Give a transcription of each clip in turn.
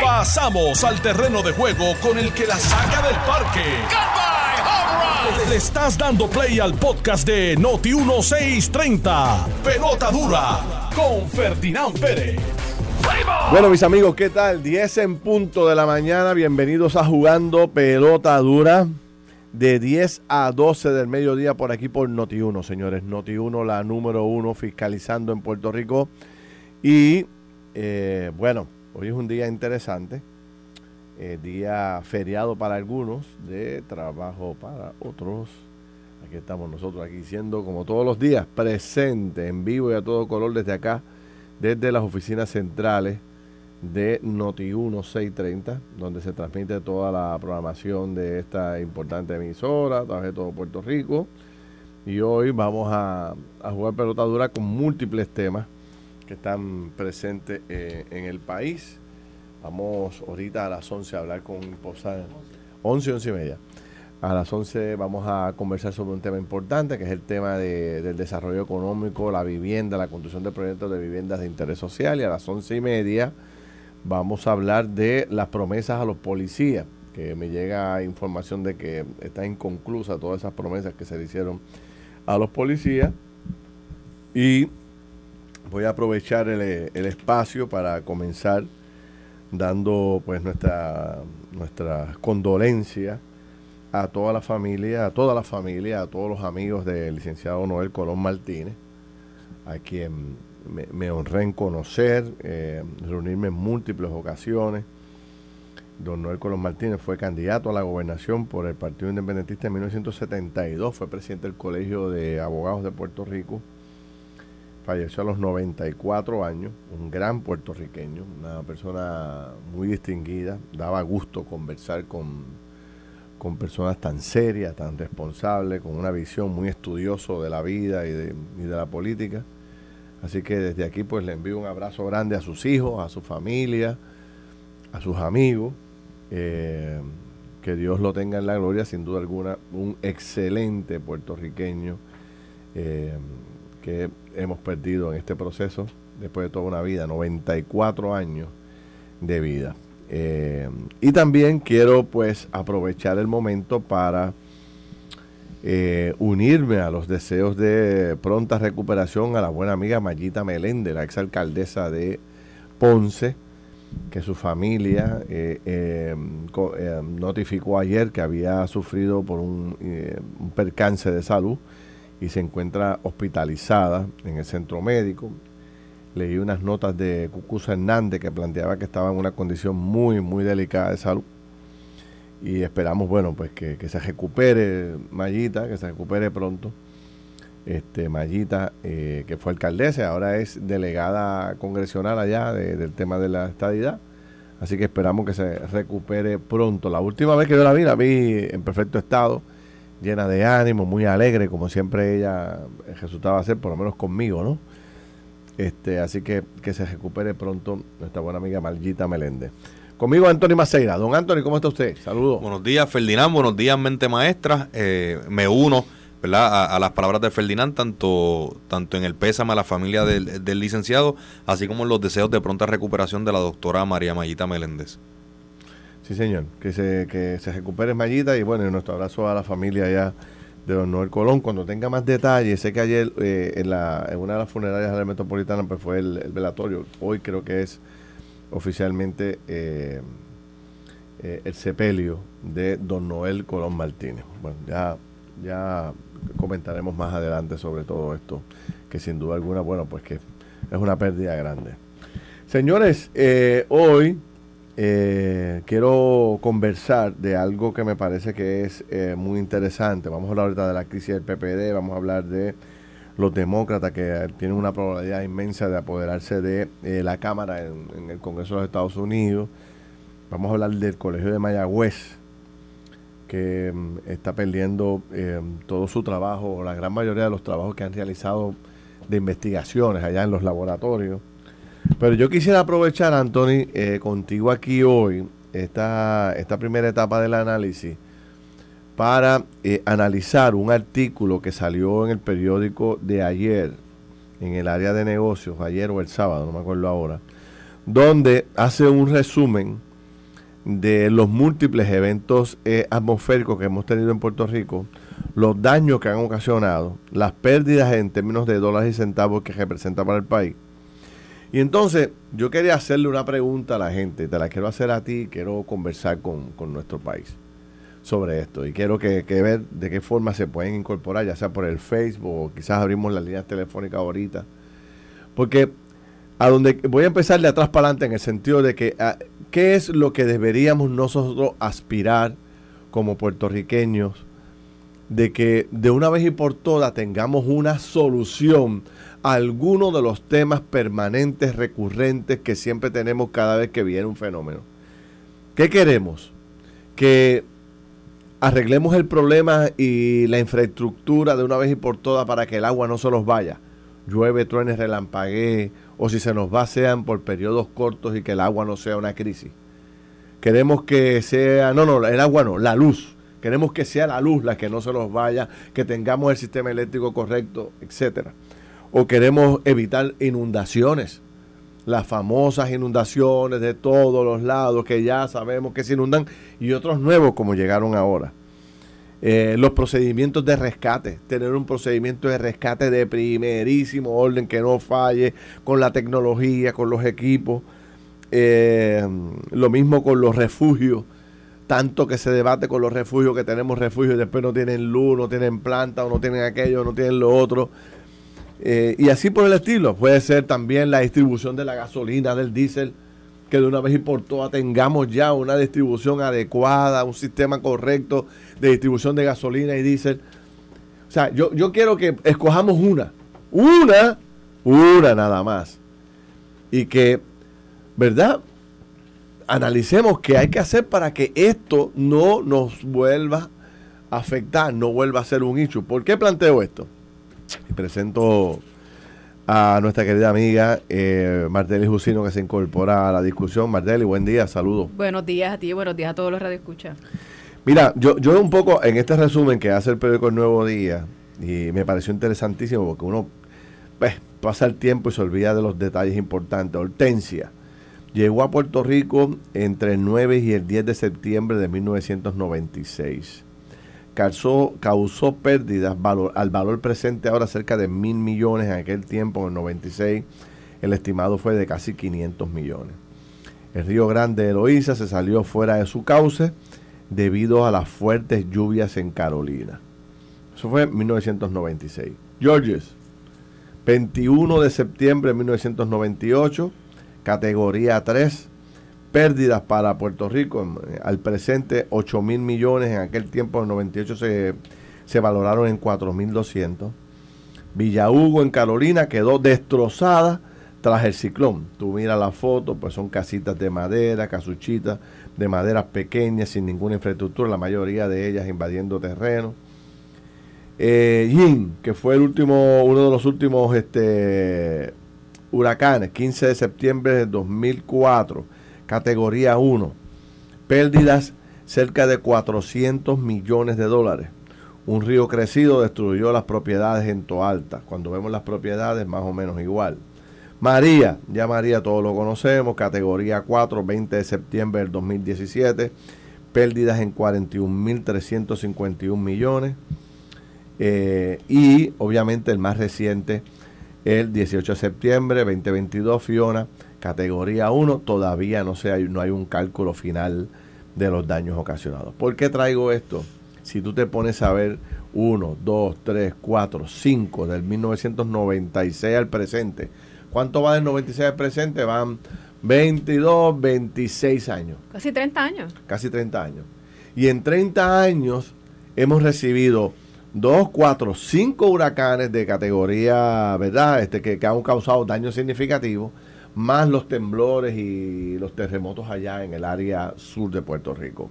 Pasamos al terreno de juego con el que la saca del parque. Le estás dando play al podcast de Noti 1630. Pelota dura con Ferdinand Pérez. Bueno, mis amigos, ¿qué tal? 10 en punto de la mañana. Bienvenidos a Jugando Pelota Dura. De 10 a 12 del mediodía por aquí por Noti1, señores. Noti1, la número uno fiscalizando en Puerto Rico. Y eh, bueno, hoy es un día interesante. Eh, día feriado para algunos, de trabajo para otros. Aquí estamos nosotros, aquí siendo como todos los días, presente en vivo y a todo color desde acá, desde las oficinas centrales de Noti1 630, donde se transmite toda la programación de esta importante emisora a través de todo Puerto Rico. Y hoy vamos a, jugar pelota dura con múltiples temas que están presentes eh, en el país. Vamos ahorita a las 11 a hablar con Posada. 11, 11 y media. A las 11 vamos a conversar sobre un tema importante, que es el tema del desarrollo económico, la vivienda, la construcción de proyectos de viviendas de interés social. Y a las 11 y media vamos a hablar de las promesas a los policías, que me llega información de que está inconclusa todas esas promesas que se le hicieron a los policías. Y voy a aprovechar el, el espacio para comenzar dando pues nuestra, nuestra condolencia a toda la familia, a toda la familia, a todos los amigos del licenciado Noel Colón Martínez, a quien me, honré en conocer, eh, reunirme en múltiples ocasiones. Don Noel Colón Martínez fue candidato a la gobernación por el Partido Independentista en 1972, fue presidente del Colegio de Abogados de Puerto Rico, falleció a los 94 años, un gran puertorriqueño, una persona muy distinguida, daba gusto conversar con, con personas tan serias, tan responsables, con una visión muy estudioso de la vida y de, la política. Así que desde aquí pues le envío un abrazo grande a sus hijos, a su familia, a sus amigos. Eh, que Dios lo tenga en la gloria, sin duda alguna, un excelente puertorriqueño eh, que hemos perdido en este proceso después de toda una vida, 94 años de vida. Eh, y también quiero pues aprovechar el momento para eh, unirme a los deseos de pronta recuperación a la buena amiga Mayita Meléndez, la exalcaldesa de Ponce, que su familia eh, eh, notificó ayer que había sufrido por un, percance de salud y se encuentra hospitalizada en el centro médico. Leí unas notas de Cucusa Hernández que planteaba que estaba en una condición muy, muy delicada de salud y esperamos, bueno, pues que, se recupere Mayita, que se recupere pronto. Este, Mayita, eh, que fue alcaldesa, ahora es delegada congresional allá del tema de la estadidad. Así que esperamos que se recupere pronto. La última vez que yo la vi, la vi en perfecto estado, llena de ánimo, muy alegre, como siempre ella resultaba ser, por lo menos conmigo, ¿no? Este, así que que se recupere pronto nuestra buena amiga Mayita Meléndez. Conmigo Antonio Maceira. Don Antonio, ¿cómo está usted? Saludos. Buenos días, Ferdinand. Buenos días, mente maestra. Eh, me uno ¿verdad? A, las palabras de Ferdinand, tanto, tanto en el pésame a la familia del, licenciado, así como en los deseos de pronta recuperación de la doctora María Mayita Meléndez. Sí, señor. Que se, que se recupere Mayita y bueno, nuestro abrazo a la familia ya de don Noel Colón. Cuando tenga más detalles, sé que ayer eh, en, la, una de las funerarias de la metropolitana pues fue el velatorio. Hoy creo que es oficialmente eh, eh, el sepelio de don Noel Colón Martínez. Bueno, ya, ya comentaremos más adelante sobre todo esto, que sin duda alguna, bueno, pues que es una pérdida grande. Señores, eh, quiero conversar de algo que me parece que es muy interesante. Vamos a hablar ahorita de la crisis del PPD, vamos a hablar de los demócratas que tienen una probabilidad inmensa de apoderarse de eh, la Cámara en, el Congreso de los Estados Unidos. Vamos a hablar del Colegio de Mayagüez, que mm, está perdiendo eh, todo su trabajo, la gran mayoría de los trabajos que han realizado de investigaciones allá en los laboratorios. Pero yo quisiera aprovechar, Anthony, eh, contigo aquí hoy, esta, esta primera etapa del análisis para eh, analizar un artículo que salió en el periódico de ayer, en el área de negocios, ayer o el sábado, no me acuerdo ahora, donde hace un resumen de los múltiples eventos eh, atmosféricos que hemos tenido en Puerto Rico, los daños que han ocasionado, las pérdidas en términos de dólares y centavos que representa para el país. Y entonces yo quería hacerle una pregunta a la gente, te la quiero hacer a ti, quiero conversar con, nuestro país sobre esto y quiero que, ver de qué forma se pueden incorporar, ya sea por el Facebook o quizás abrimos las líneas telefónicas ahorita. Porque a donde voy a empezar de atrás para adelante en el sentido de que ah, qué es lo que deberíamos nosotros aspirar como puertorriqueños de que de una vez y por todas tengamos una solución alguno de los temas permanentes, recurrentes que siempre tenemos cada vez que viene un fenómeno. ¿Qué queremos? Que arreglemos el problema y la infraestructura de una vez y por todas para que el agua no se nos vaya. Llueve, truene, relampaguee, o si se nos va sean por periodos cortos y que el agua no sea una crisis. Queremos que sea, no, no, el agua no, la luz. Queremos que sea la luz la que no se nos vaya, que tengamos el sistema eléctrico correcto, etcétera. O queremos evitar inundaciones, las famosas inundaciones de todos los lados que ya sabemos que se inundan y otros nuevos como llegaron ahora. Eh, los procedimientos de rescate, tener un procedimiento de rescate de primerísimo orden que no falle con la tecnología, con los equipos. Eh, lo mismo con los refugios, tanto que se debate con los refugios, que tenemos refugios y después no tienen luz, no tienen planta, o no tienen aquello, no tienen lo otro. Eh, y así por el estilo. Puede ser también la distribución de la gasolina, del diésel que de una vez y por todas tengamos ya una distribución adecuada, un sistema correcto de distribución de gasolina y diésel. O sea, yo, yo quiero que escojamos una, una, una nada más. Y que, ¿verdad? Analicemos qué hay que hacer para que esto no nos vuelva a afectar, no vuelva a ser un issue. ¿Por qué planteo esto? Y presento a nuestra querida amiga eh, Marteli Jusino que se incorpora a la discusión. Marteli, buen día, saludos. Buenos días a ti, buenos días a todos los radioescuchas. Mira, yo, yo un poco en este resumen que hace el periódico El Nuevo Día, y me pareció interesantísimo porque uno pues, pasa el tiempo y se olvida de los detalles importantes. Hortensia llegó a Puerto Rico entre el 9 y el 10 de septiembre de 1996 causó, causó pérdidas al valor presente ahora cerca de mil millones en aquel tiempo, en el 96, el estimado fue de casi 500 millones. El río Grande de Loíza se salió fuera de su cauce debido a las fuertes lluvias en Carolina. Eso fue en 1996. Georges, 21 de septiembre de 1998, categoría 3, pérdidas para Puerto Rico. Eh, al presente, 8 mil millones. En aquel tiempo, en 98, se, se valoraron en 4 mil 200. Villa Hugo, en Carolina, quedó destrozada tras el ciclón. Tú miras la foto, pues son casitas de madera, casuchitas de maderas pequeñas, sin ninguna infraestructura, la mayoría de ellas invadiendo terreno. Eh, que fue el último, uno de los últimos este, huracanes, 15 de septiembre de 2004 categoría 1. Pérdidas cerca de 400 millones de dólares. Un río crecido destruyó las propiedades en Toalta. Cuando vemos las propiedades, más o menos igual. María, ya María todos lo conocemos, categoría 4, 20 de septiembre del 2017. Pérdidas en 41.351 millones. Eh, y obviamente el más reciente, el 18 de septiembre 2022, Fiona, categoría 1, todavía no, sé, no hay un cálculo final de los daños ocasionados. ¿Por qué traigo esto? Si tú te pones a ver 1, 2, 3, 4, 5 del 1996 al presente, ¿cuánto va del 96 al presente? Van 22, 26 años. Casi 30 años. Casi 30 años. Y en 30 años hemos recibido 2, 4, 5 huracanes de categoría, ¿verdad? Este, que, que han causado daños significativos más los temblores y los terremotos allá en el área sur de Puerto Rico.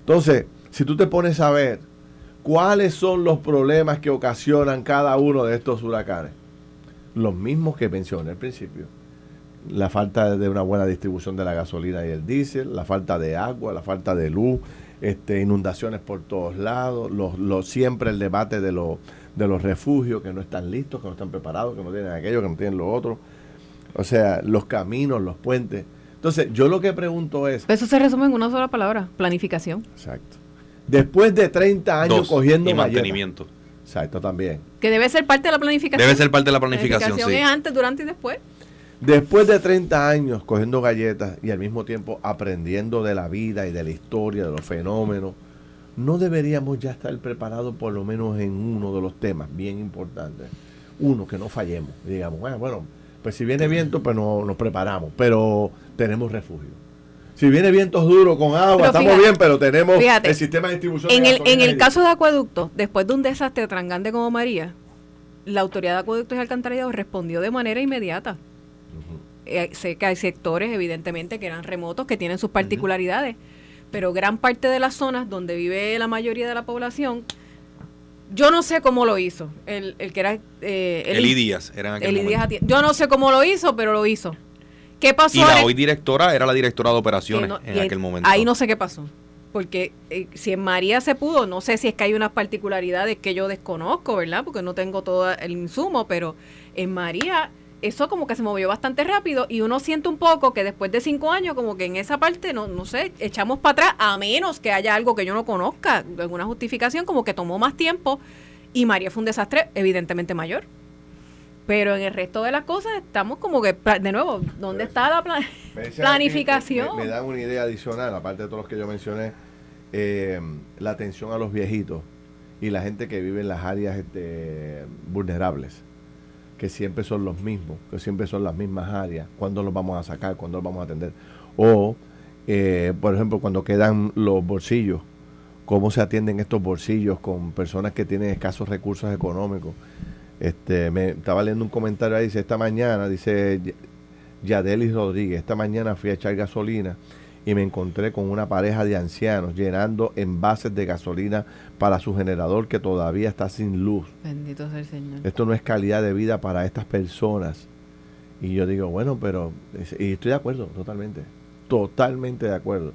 Entonces, si tú te pones a ver cuáles son los problemas que ocasionan cada uno de estos huracanes, los mismos que mencioné al principio. La falta de una buena distribución de la gasolina y el diésel, la falta de agua, la falta de luz, este, inundaciones por todos lados, los, siempre el debate de, de los refugios que no están listos, que no están preparados, que no tienen aquello, que no tienen lo otro O sea, los caminos, los puentes. Entonces, yo lo que pregunto es... Eso se resume en una sola palabra, planificación. Exacto. Después de 30 años Dos, cogiendo y mantenimiento. Exacto, también. Que debe ser parte de la planificación. Debe ser parte de la planificación, sí. es antes, durante y después. Después de 30 años cogiendo galletas y al mismo tiempo aprendiendo de la vida y de la historia, de los fenómenos, ¿no deberíamos ya estar preparados por lo menos en uno de los temas bien importantes? Uno, que no fallemos. Digamos, bueno, bueno pues si viene viento, pues no, nos preparamos, pero tenemos refugio. Si viene vientos duros con agua, Pero estamos fíjate, bien, pero tenemos fíjate, el sistema de distribución. En de el, en el caso de acueducto, después de un desastre tan grande como María, la autoridad de acueductos y alcantarillados respondió de manera inmediata. Eh, sé que hay sectores, evidentemente, que eran remotos, que tienen sus particularidades, pero gran parte de las zonas donde vive la mayoría de la población, yo no sé cómo lo hizo. El, el que era. Eh, Eli Díaz era en aquel Eli. Díaz. Yo no sé cómo lo hizo, pero lo hizo. ¿Qué pasó? Y la hoy directora era la directora de operaciones no- en aquel momento. Ahí no sé qué pasó. Porque eh, si en María se pudo, no sé si es que hay unas particularidades que yo desconozco, ¿verdad? Porque no tengo todo el insumo, pero en María eso como que se movió bastante rápido y uno siente un poco que después de cinco años como que en esa parte, no, no sé, echamos para atrás a menos que haya algo que yo no conozca, alguna justificación, como que tomó más tiempo y María fue un desastre evidentemente mayor. Pero en el resto de las cosas estamos como que, de nuevo, ¿dónde está la plan- decían aquí, planificación? Me, me dan una idea adicional, aparte de todos los que yo mencioné, eh, la atención a los viejitos y la gente que vive en las áreas este, vulnerables, que siempre son los mismos, que siempre son las mismas áreas, cuándo los vamos a sacar, cuándo los vamos a atender. O, eh, por ejemplo, cuando quedan los bolsillos, cómo se atienden estos bolsillos con personas que tienen escasos recursos económicos. Este, me estaba leyendo un comentario ahí, dice, esta mañana, dice Yadelis Rodríguez, esta mañana fui a echar gasolina y me encontré con una pareja de ancianos llenando envases de gasolina para su generador que todavía está sin luz. Bendito sea el Señor. Esto no es calidad de vida para estas personas. Y yo digo, bueno, pero, y estoy de acuerdo, totalmente, totalmente de acuerdo.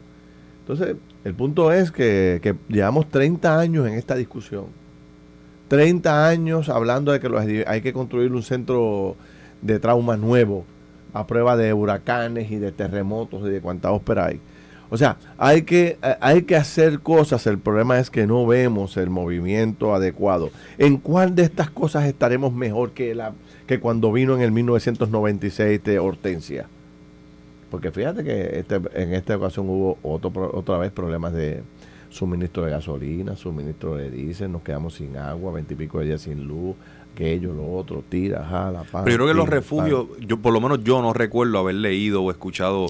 Entonces, el punto es que, que llevamos 30 años en esta discusión. 30 años hablando de que los hay que construir un centro de trauma nuevo a prueba de huracanes y de terremotos y de cuánta ópera hay. O sea, hay que, eh, hay que hacer cosas. El problema es que no vemos el movimiento adecuado. ¿En cuál de estas cosas estaremos mejor que, la, que cuando vino en el 1996 de Hortensia? Porque fíjate que este, en esta ocasión hubo otro, otra vez problemas de suministro de gasolina, suministro de diésel, nos quedamos sin agua, veintipico de días sin luz, aquello, lo otro, tira, jala, pan. Pero yo creo que los refugios, yo por lo menos yo no recuerdo haber leído o escuchado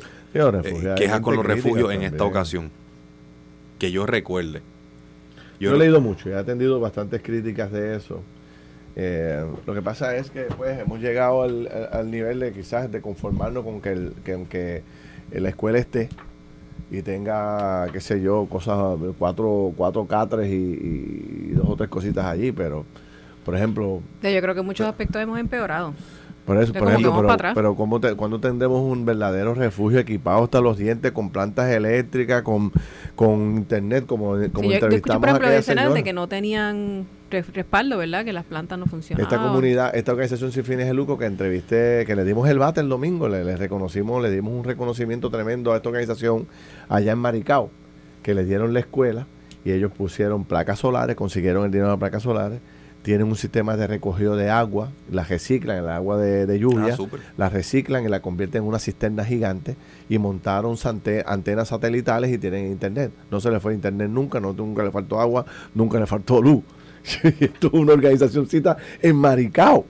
eh, quejas con los refugios en esta ocasión. Que yo recuerde. Yo, he leído mucho he atendido bastantes críticas de eso. Eh, lo que pasa es que pues hemos llegado al, al- al nivel de quizás de conformarnos con que, el, que aunque la escuela esté y tenga, qué sé yo, cosas, cuatro, cuatro catres y, y dos o tres cositas allí, pero por ejemplo, Yo creo que en muchos aspectos hemos empeorado. por eso, por ejemplo, pero, pero ¿cómo te- cuando tendremos un verdadero refugio equipado hasta los dientes con plantas eléctricas, con, con internet, como, como Sí, yo, yo escuché, entrevistamos por ejemplo, de que no tenían res- respaldo, ¿verdad? Que las plantas no funcionaban. Esta comunidad, esta organización sin fines de lucro que entrevisté, que le dimos el bate el domingo, le, le reconocimos, le dimos un reconocimiento tremendo a esta organización allá en Maricao, que le dieron la escuela y ellos pusieron placas solares, consiguieron el dinero de las placas solares, tienen un sistema de recogido de agua, la reciclan, el agua de, de lluvia, Ah, súper. la reciclan y la convierten en una cisterna gigante y montaron sante- antenas satelitales y tienen internet. No se le fue internet nunca, no, nunca le faltó agua, nunca le faltó luz. Esto es una organizacióncita en Maricao.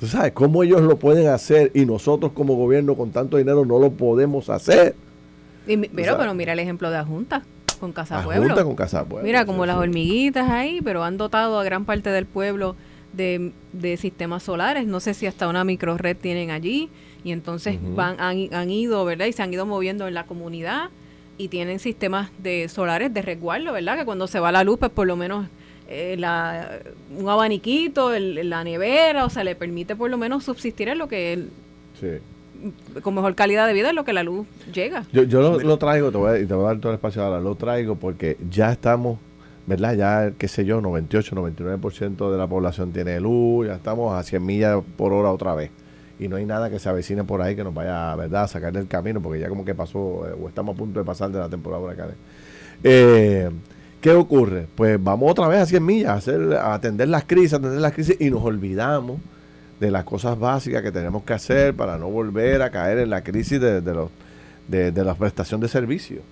¿Tú sabes cómo ellos lo pueden hacer y nosotros como gobierno con tanto dinero no lo podemos hacer? Y pero, pero mira el ejemplo de Ajunta con Casa Pueblo. Junta con Casa Pueblo. Mira, como sí, las sí. hormiguitas ahí, pero han dotado a gran parte del pueblo de, de sistemas solares. No sé si hasta una microred tienen allí. Y entonces van, han, han ido, ¿verdad? Y se han ido moviendo en la comunidad y tienen sistemas de solares de resguardo, ¿verdad? Que cuando se va la luz, pues por lo menos eh, la, un abaniquito, el- la nevera, o sea, le permite por lo menos subsistir en lo que, él- Sí. Con mejor calidad de vida, en lo que la luz llega. Yo, yo lo, lo traigo, te voy, a, y te voy a dar todo el espacio ahora, lo traigo porque ya estamos, ¿verdad? Ya, qué sé yo, 98, 99% de la población tiene luz, ya estamos a 100 millas por hora otra vez. y no hay nada que se avecine por ahí que nos vaya ¿verdad? a sacar del camino, porque ya como que pasó, eh, o estamos a punto de pasar de la temporada huracanes. Eh, ¿Qué ocurre? Pues vamos otra vez a 100 millas, a, hacer, a atender las crisis, a atender las crisis y nos olvidamos de las cosas básicas que tenemos que hacer para no volver a caer en la crisis de, los, de, de la prestación de servicios.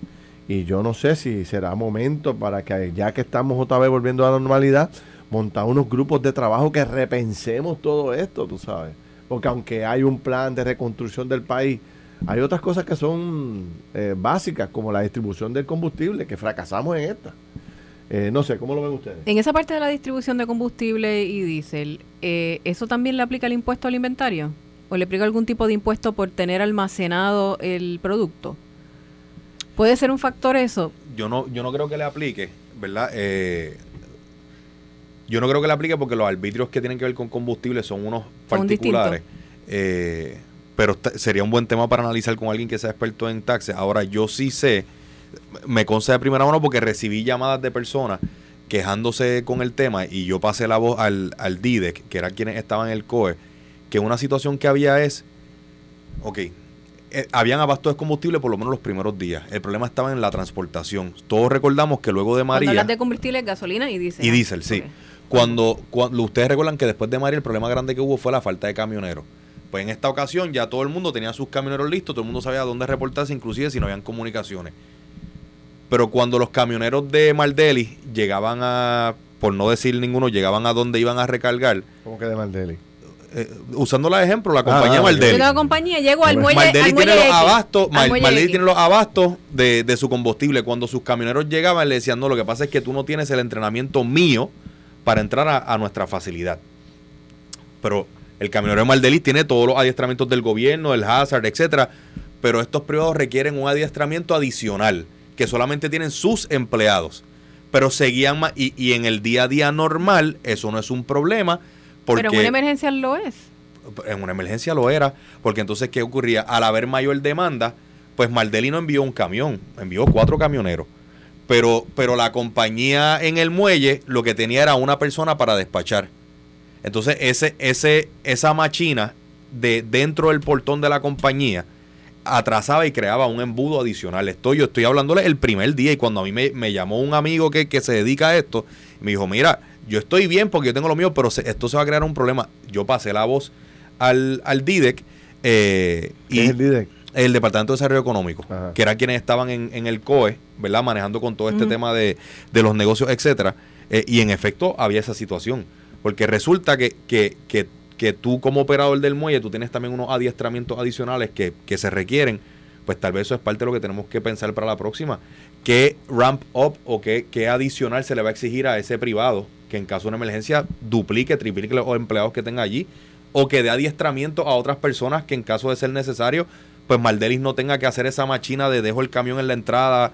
Y yo no sé si será momento para que, ya que estamos otra vez volviendo a la normalidad, montar unos grupos de trabajo que repensemos todo esto, tú sabes. Porque aunque hay un plan de reconstrucción del país, hay otras cosas que son eh, básicas, como la distribución del combustible, que fracasamos en esta. Eh, no sé, ¿cómo lo ven ustedes? En esa parte de la distribución de combustible y diésel, eh, ¿eso también le aplica el impuesto al inventario? ¿O le aplica algún tipo de impuesto por tener almacenado el producto? ¿Puede ser un factor eso? Yo no, yo no creo que le aplique, ¿verdad? Eh, yo no creo que le aplique porque los arbitrios que tienen que ver con combustible son unos particulares. Eh, pero sería un buen tema para analizar con alguien que sea experto en taxes. Ahora, yo sí sé, me consta de primera mano porque recibí llamadas de personas quejándose con el tema y yo pasé la voz al, al DIDEC, que era quienes estaban en el COE, que una situación que había es, ok, eh, habían abasto de combustible por lo menos los primeros días. El problema estaba en la transportación. Todos recordamos que luego de María... Cuando de combustible, gasolina y diésel. Y diésel, sí. Cuando, cuando ustedes recuerdan que después de María el problema grande que hubo fue la falta de camioneros. Pues en esta ocasión ya todo el mundo tenía sus camioneros listos, todo el mundo sabía dónde reportarse, inclusive si no habían comunicaciones. Pero cuando los camioneros de Maldeli llegaban a, por no decir ninguno, llegaban a donde iban a recargar. ¿Cómo que de Maldeli? Eh, usando la ejemplo, la compañía ah, Maldeli. La compañía llegó al muelle. Maldeli tiene los abastos, tiene los abastos de, su combustible. Cuando sus camioneros llegaban, le decían, no, lo que pasa es que tú no tienes el entrenamiento mío para entrar a, nuestra facilidad. Pero el camionero de Maldeli tiene todos los adiestramientos del gobierno, el hazard, etcétera. Pero estos privados requieren un adiestramiento adicional que solamente tienen sus empleados. Pero seguían y, y en el día a día normal, eso no es un problema pero en una emergencia lo es. En una emergencia lo era, porque entonces, ¿qué ocurría? Al haber mayor demanda, pues Maldeli no envió un camión, envió cuatro camioneros. Pero, pero la compañía en el muelle lo que tenía era una persona para despachar. Entonces, ese, ese, esa machina de dentro del portón de la compañía atrasaba y creaba un embudo adicional. Estoy, yo estoy hablándole el primer día y cuando a mí me, me llamó un amigo que, que se dedica a esto, me dijo, mira, yo estoy bien porque yo tengo lo mío, pero esto se va a crear un problema. Yo pasé la voz al, al DIDEC. Eh, y es el DIDEC? El Departamento de Desarrollo Económico, que era quienes estaban en, el COE, ¿verdad? Manejando con todo este tema de, los negocios, etcétera. Eh, y en efecto había esa situación. Porque resulta que, que, que, que, tú como operador del muelle, tú tienes también unos adiestramientos adicionales que, que se requieren. Pues tal vez eso es parte de lo que tenemos que pensar para la próxima. ¿Qué ramp up o qué, qué adicional se le va a exigir a ese privado que en caso de una emergencia duplique, triplique los empleados que tenga allí, o que dé adiestramiento a otras personas que en caso de ser necesario, pues Maldelis no tenga que hacer esa machina de dejo el camión en la entrada.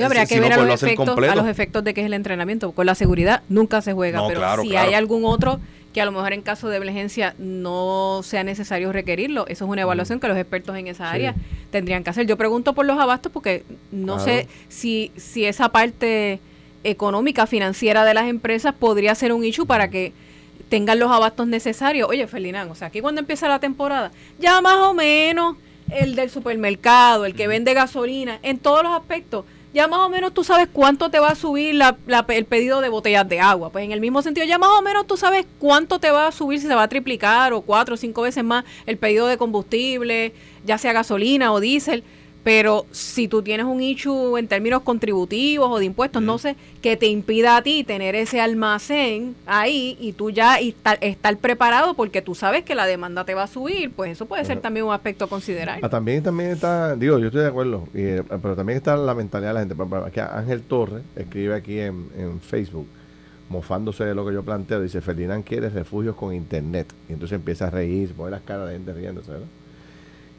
habría que ver a, los efectos, a los efectos de que es el entrenamiento. Con la seguridad nunca se juega, pero si hay algún otro que a lo mejor en caso de emergencia no sea necesario requerirlo. Eso es una evaluación que los expertos en esa área tendrían que hacer. Yo pregunto por los abastos porque no sé si, si esa parte económica, financiera de las empresas podría ser un issue para que tengan los abastos necesarios. Oye, Felinán, o sea, aquí cuando empieza la temporada, ya más o menos el del supermercado, el que vende gasolina, en todos los aspectos, ya más o menos tú sabes cuánto te va a subir la, el pedido de botellas de agua. Pues en el mismo sentido, ya más o menos tú sabes cuánto te va a subir, si se va a triplicar o cuatro o cinco veces más el pedido de combustible, ya sea gasolina o diésel. Pero si tú tienes un issue en términos contributivos o de impuestos, no sé, que te impida a ti tener ese almacén ahí y tú ya estar, estar preparado porque tú sabes que la demanda te va a subir, pues eso puede ser también un aspecto a considerar. Ah, también, también está, digo, yo estoy de acuerdo, eh, pero también está la mentalidad de la gente. Aquí Ángel Torres escribe aquí en, en Facebook mofándose de lo que yo planteo, dice, Ferdinand quiere refugios con internet. Y entonces empieza a reír, pone las caras de gente riéndose, ¿verdad?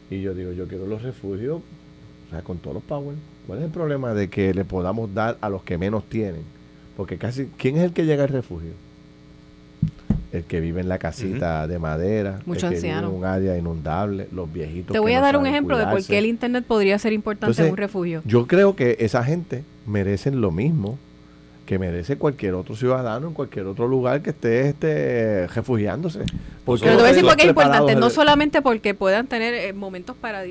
Y yo digo, yo quiero los refugios sea, con todos los power. ¿Cuál es el problema de que le podamos dar a los que menos tienen? Porque casi, ¿quién es el que llega al refugio? El que vive en la casita de madera, Muchos el que vive en un área inundable, los viejitos. Te voy a dar un ejemplo de por qué el Internet podría ser importante en un refugio. Yo creo que esa gente merecen lo mismo que merece cualquier otro ciudadano en cualquier otro lugar que esté este, refugiándose. Porque Pero te voy a decir por qué es importante, no solamente porque puedan tener eh, momentos para,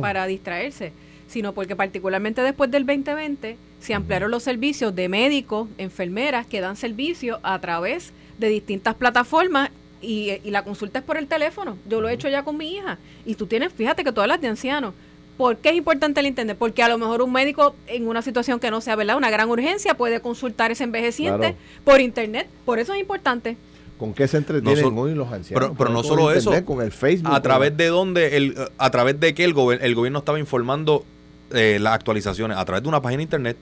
para distraerse, sino porque particularmente después del 2020 se ampliaron los servicios de médicos, enfermeras que dan servicio a través de distintas plataformas y, y, la consulta es por el teléfono. Yo lo he hecho ya con mi hija. Y tú tienes, fíjate que todas las de ancianos, ¿Por qué es importante el Internet? Porque a lo mejor un médico en una situación que no sea verdad, una gran urgencia, puede consultar ese envejeciente por Internet. Por eso es importante. ¿Con qué se entretienen hoy los ancianos? Pero, no solo eso. Con el Facebook. A través de dónde, el, a través de que el, el gobierno estaba informando eh, las actualizaciones, a través de una página de Internet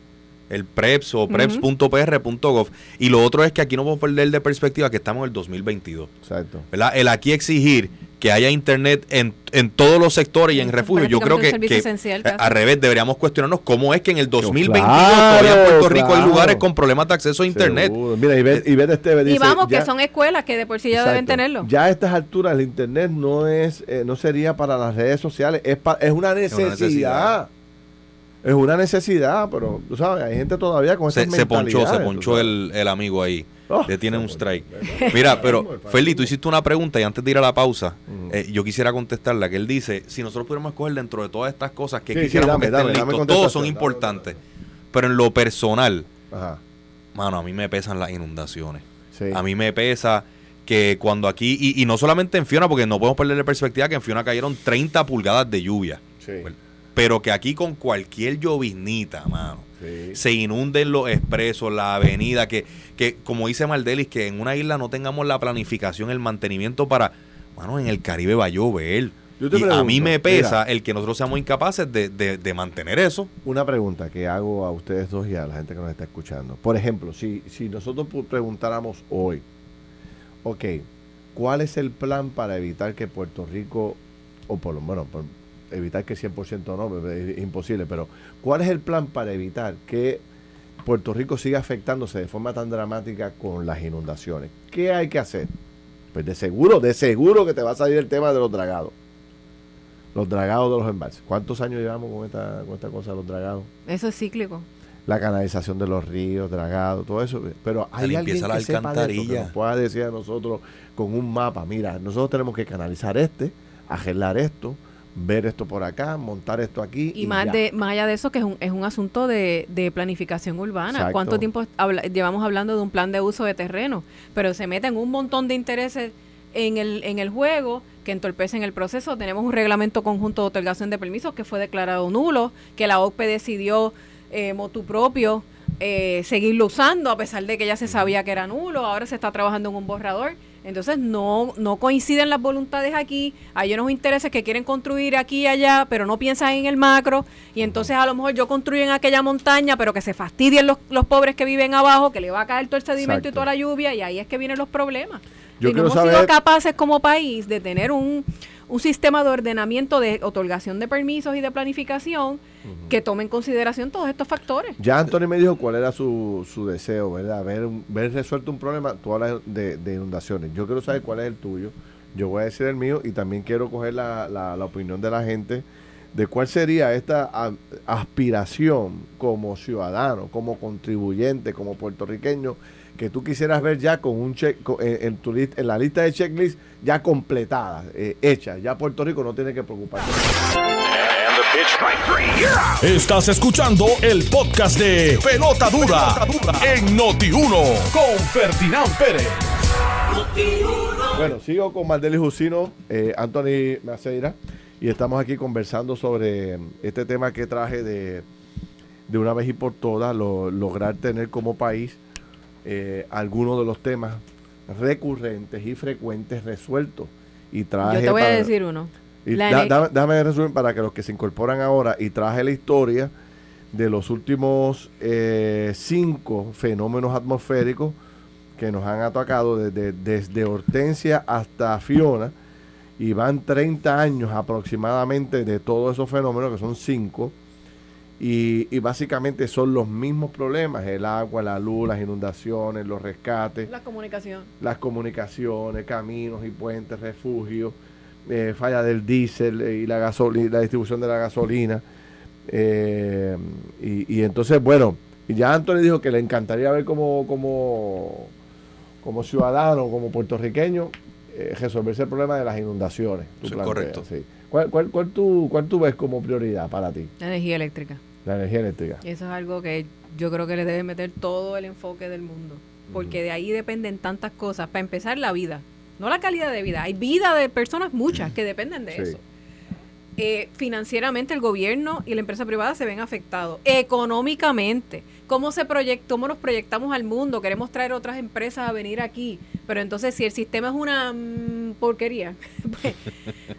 el PREPS o preps.pr.gov. Y lo otro es que aquí no podemos perder de perspectiva que estamos en el 2022. Exacto. ¿verdad? El aquí exigir que haya internet en, en todos los sectores y en refugio. Yo creo que, al revés deberíamos cuestionarnos cómo es que en el 2022 todavía en Puerto Rico hay lugares con problemas de acceso a internet. Mira, y, ve, y, este, y vamos, que son escuelas que de por sí ya deben tenerlo. Ya a estas alturas el internet no es eh, no sería para las redes sociales, es, es una necesidad. Es una necesidad, pero tú sabes, hay gente todavía con esa Se, se ponchó, se ponchó el, el, amigo ahí. Oh, le tiene un strike. Mira, pero Feli, tú hiciste una pregunta y antes de ir a la pausa, eh, yo quisiera contestarla, que él dice, si nosotros pudiéramos escoger dentro de todas estas cosas que quisiéramos que estén listos, todos son importantes, pero en lo personal, mano, a mí me pesan las inundaciones. A mí me pesa que cuando aquí, y, y, no solamente en Fiona, porque no podemos perder la perspectiva que en Fiona cayeron 30 pulgadas de lluvia. Sí. Pero que aquí con cualquier lloviznita, mano, se inunden los expresos, la avenida, que, que como dice Mardelis, que en una isla no tengamos la planificación, el mantenimiento para, mano, en el Caribe va a llover. y a mí me pesa el que nosotros seamos incapaces de, de, mantener eso. Una pregunta que hago a ustedes dos y a la gente que nos está escuchando. Por ejemplo, si, si nosotros preguntáramos hoy, ok, ¿cuál es el plan para evitar que Puerto Rico, o por lo menos, evitar que 100% no, es imposible, pero ¿cuál es el plan para evitar que Puerto Rico siga afectándose de forma tan dramática con las inundaciones? ¿Qué hay que hacer? Pues de seguro, de seguro que te va a salir el tema de los dragados. Los dragados de los embalses. ¿Cuántos años llevamos con esta, con esta cosa de los dragados? Eso es cíclico. La canalización de los ríos, dragados, todo eso. Pero hay alguien que sepa de eso, que nos pueda decir a nosotros con un mapa, mira, nosotros tenemos que canalizar este, arreglar esto, ver esto por acá, montar esto aquí. Y, más, de, más allá de eso, que es un, es un asunto de, de planificación urbana. ¿Cuánto tiempo llevamos hablando de un plan de uso de terreno? Pero se meten un montón de intereses en el, en el juego que entorpecen el proceso. Tenemos un reglamento conjunto de otorgación de permisos que fue declarado nulo, que la OPE decidió eh, motu propio eh, seguirlo usando a pesar de que ya se sabía que era nulo. Ahora se está trabajando en un borrador entonces no, no coinciden las voluntades aquí, hay unos intereses que quieren construir aquí y allá, pero no piensan en el macro, y entonces a lo mejor yo construyo en aquella montaña, pero que se fastidien los, los pobres que viven abajo, que le va a caer todo el sedimento y toda la lluvia, y ahí es que vienen los problemas. Yo y no hemos sido capaces como país de tener un, un sistema de ordenamiento de otorgación de permisos y de planificación que tome en consideración todos estos factores. Ya Anthony me dijo cuál era su, su deseo, ¿verdad? Ver, ver resuelto un problema, tú hablas de, inundaciones. Yo quiero saber cuál es el tuyo, yo voy a decir el mío y también quiero coger la, la, la opinión de la gente de cuál sería esta aspiración como ciudadano, como contribuyente, como puertorriqueño que tú quisieras ver ya con un check eh, en, tu en la lista de checklist ya completada, eh, hecha. Ya Puerto Rico no tiene que preocuparse. Estás escuchando el podcast de Pelota Dura, en Noti1 con Ferdinand Pérez. Bueno, sigo con Maldeli Jusino, eh, Anthony Maceira, y estamos aquí conversando sobre este tema que traje de, de una vez y por todas, lograr tener como país eh, algunos de los temas recurrentes y frecuentes resueltos. Y traje Yo te voy a decir uno. dame, resumir para que los que se incorporan ahora y traje la historia de los últimos eh, cinco fenómenos atmosféricos que nos han atacado desde, desde Hortensia hasta Fiona y van 30 años aproximadamente de todos esos fenómenos, que son cinco, y, básicamente son los mismos problemas, el agua, la luz, las inundaciones, los rescates. La comunicación. Las comunicaciones, caminos y puentes, refugios, eh, falla del diésel y la, gasolina, la distribución de la gasolina. Eh, y, entonces, bueno, Y ya Anthony dijo que le encantaría ver como, como, como ciudadano, como puertorriqueño, eh, resolverse el problema de las inundaciones. Sí, correcto. Sí. ¿Cuál, cuál, cuál, tú, ¿Cuál tú ves como prioridad para ti? La energía eléctrica. La energía eléctrica. Eso es algo que yo creo que le debe meter todo el enfoque del mundo. Porque de ahí dependen tantas cosas. Para empezar, la vida. No la calidad de vida. Hay vida de personas muchas que dependen de Sí. eso. Eh, financieramente el gobierno y la empresa privada se ven afectados. Económicamente, ¿cómo, se proyecta, ¿cómo nos proyectamos al mundo? Queremos traer otras empresas a venir aquí. Pero entonces si el sistema es una mm, porquería, pues,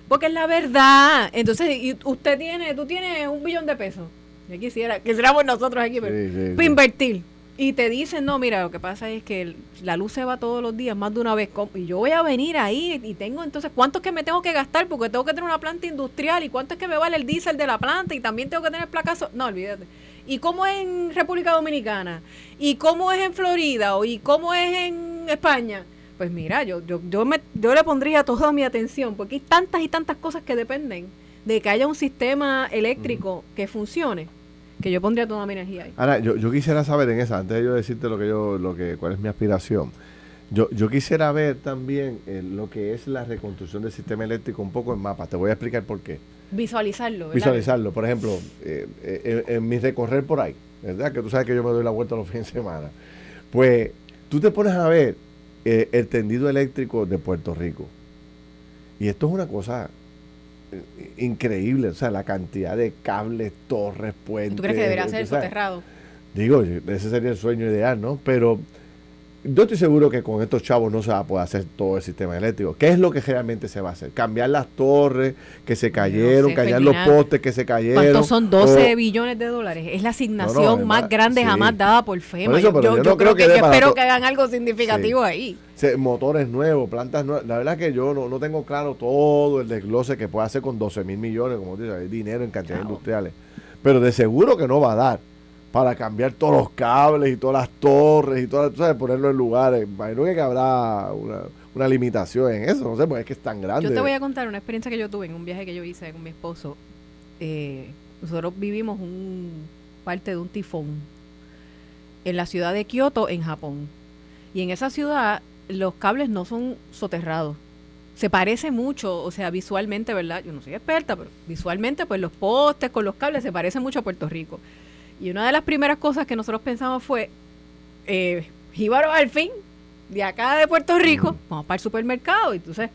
porque es la verdad. Entonces y usted tiene, tú tienes un billón de pesos. Yo quisiera, quisiéramos nosotros aquí, pero, Sí, invertir. Y te dicen, no, mira, lo que pasa es que el- la luz se va todos los días, más de una vez. Y yo voy a venir ahí y tengo entonces, ¿cuánto es que me tengo que gastar? Porque tengo que tener una planta industrial y cuánto es que me vale el diésel de la planta y también tengo que tener placazo. No, olvídate. ¿Y cómo es en República Dominicana? ¿Y cómo es en Florida? ¿O ¿Y cómo es en España? Pues mira, yo, yo, yo, me, yo le pondría toda mi atención porque hay tantas y tantas cosas que dependen de que haya un sistema eléctrico que funcione que yo pondría toda mi energía ahí. Ahora, yo, yo quisiera saber en esa, antes de yo decirte lo que yo, lo que, cuál es mi aspiración, yo, yo quisiera ver también eh, lo que es la reconstrucción del sistema eléctrico un poco en mapas. Te voy a explicar por qué. Visualizarlo, ¿verdad? Visualizarlo. Por ejemplo, eh, eh, en, mi recorrer por ahí, ¿verdad? Que tú sabes que yo me doy la vuelta los fines de semana. Pues tú te pones a ver el tendido eléctrico de Puerto Rico. Y esto es una cosa increíble. O sea, la cantidad de cables, torres, puentes. ¿Tú crees que debería eh, ser soterrado? Digo, ese sería el sueño ideal, ¿no? Pero yo estoy seguro que con estos chavos no se va a poder hacer todo el sistema eléctrico. ¿Qué es lo que realmente se va a hacer? Cambiar las torres que se cayeron, sé, cambiar los postes que se cayeron. ¿Cuántos son 12 o- billones de dólares? Es la asignación No, no, es más grande sí. jamás dada por FEMA. Por eso, yo pero yo- yo yo no creo creo que espero que hagan algo significativo ahí. se- motores nuevos, plantas nuevas. La verdad que yo no, no tengo claro todo el desglose que puede hacer con 12 mil millones, como dices, hay dinero en cantidades industriales. Pero de seguro que no va a dar para cambiar todos los cables y todas las torres y todas, sabes, ponerlo en lugares. Imagino que habrá una, una limitación en eso, no sé, porque es que es tan grande. Yo te voy a contar una experiencia que yo tuve en un viaje que yo hice con mi esposo. Eh, nosotros vivimos un parte de un tifón en la ciudad de Kioto, en Japón. Y en esa ciudad los cables no son soterrados. Se parece mucho, o sea, visualmente, ¿verdad? Yo no soy experta, pero visualmente, pues los postes con los cables se parecen mucho a Puerto Rico. Y una de las primeras cosas que nosotros pensamos fue, eh, jíbaro al fin, de acá de Puerto Rico, vamos para el supermercado. Y entonces,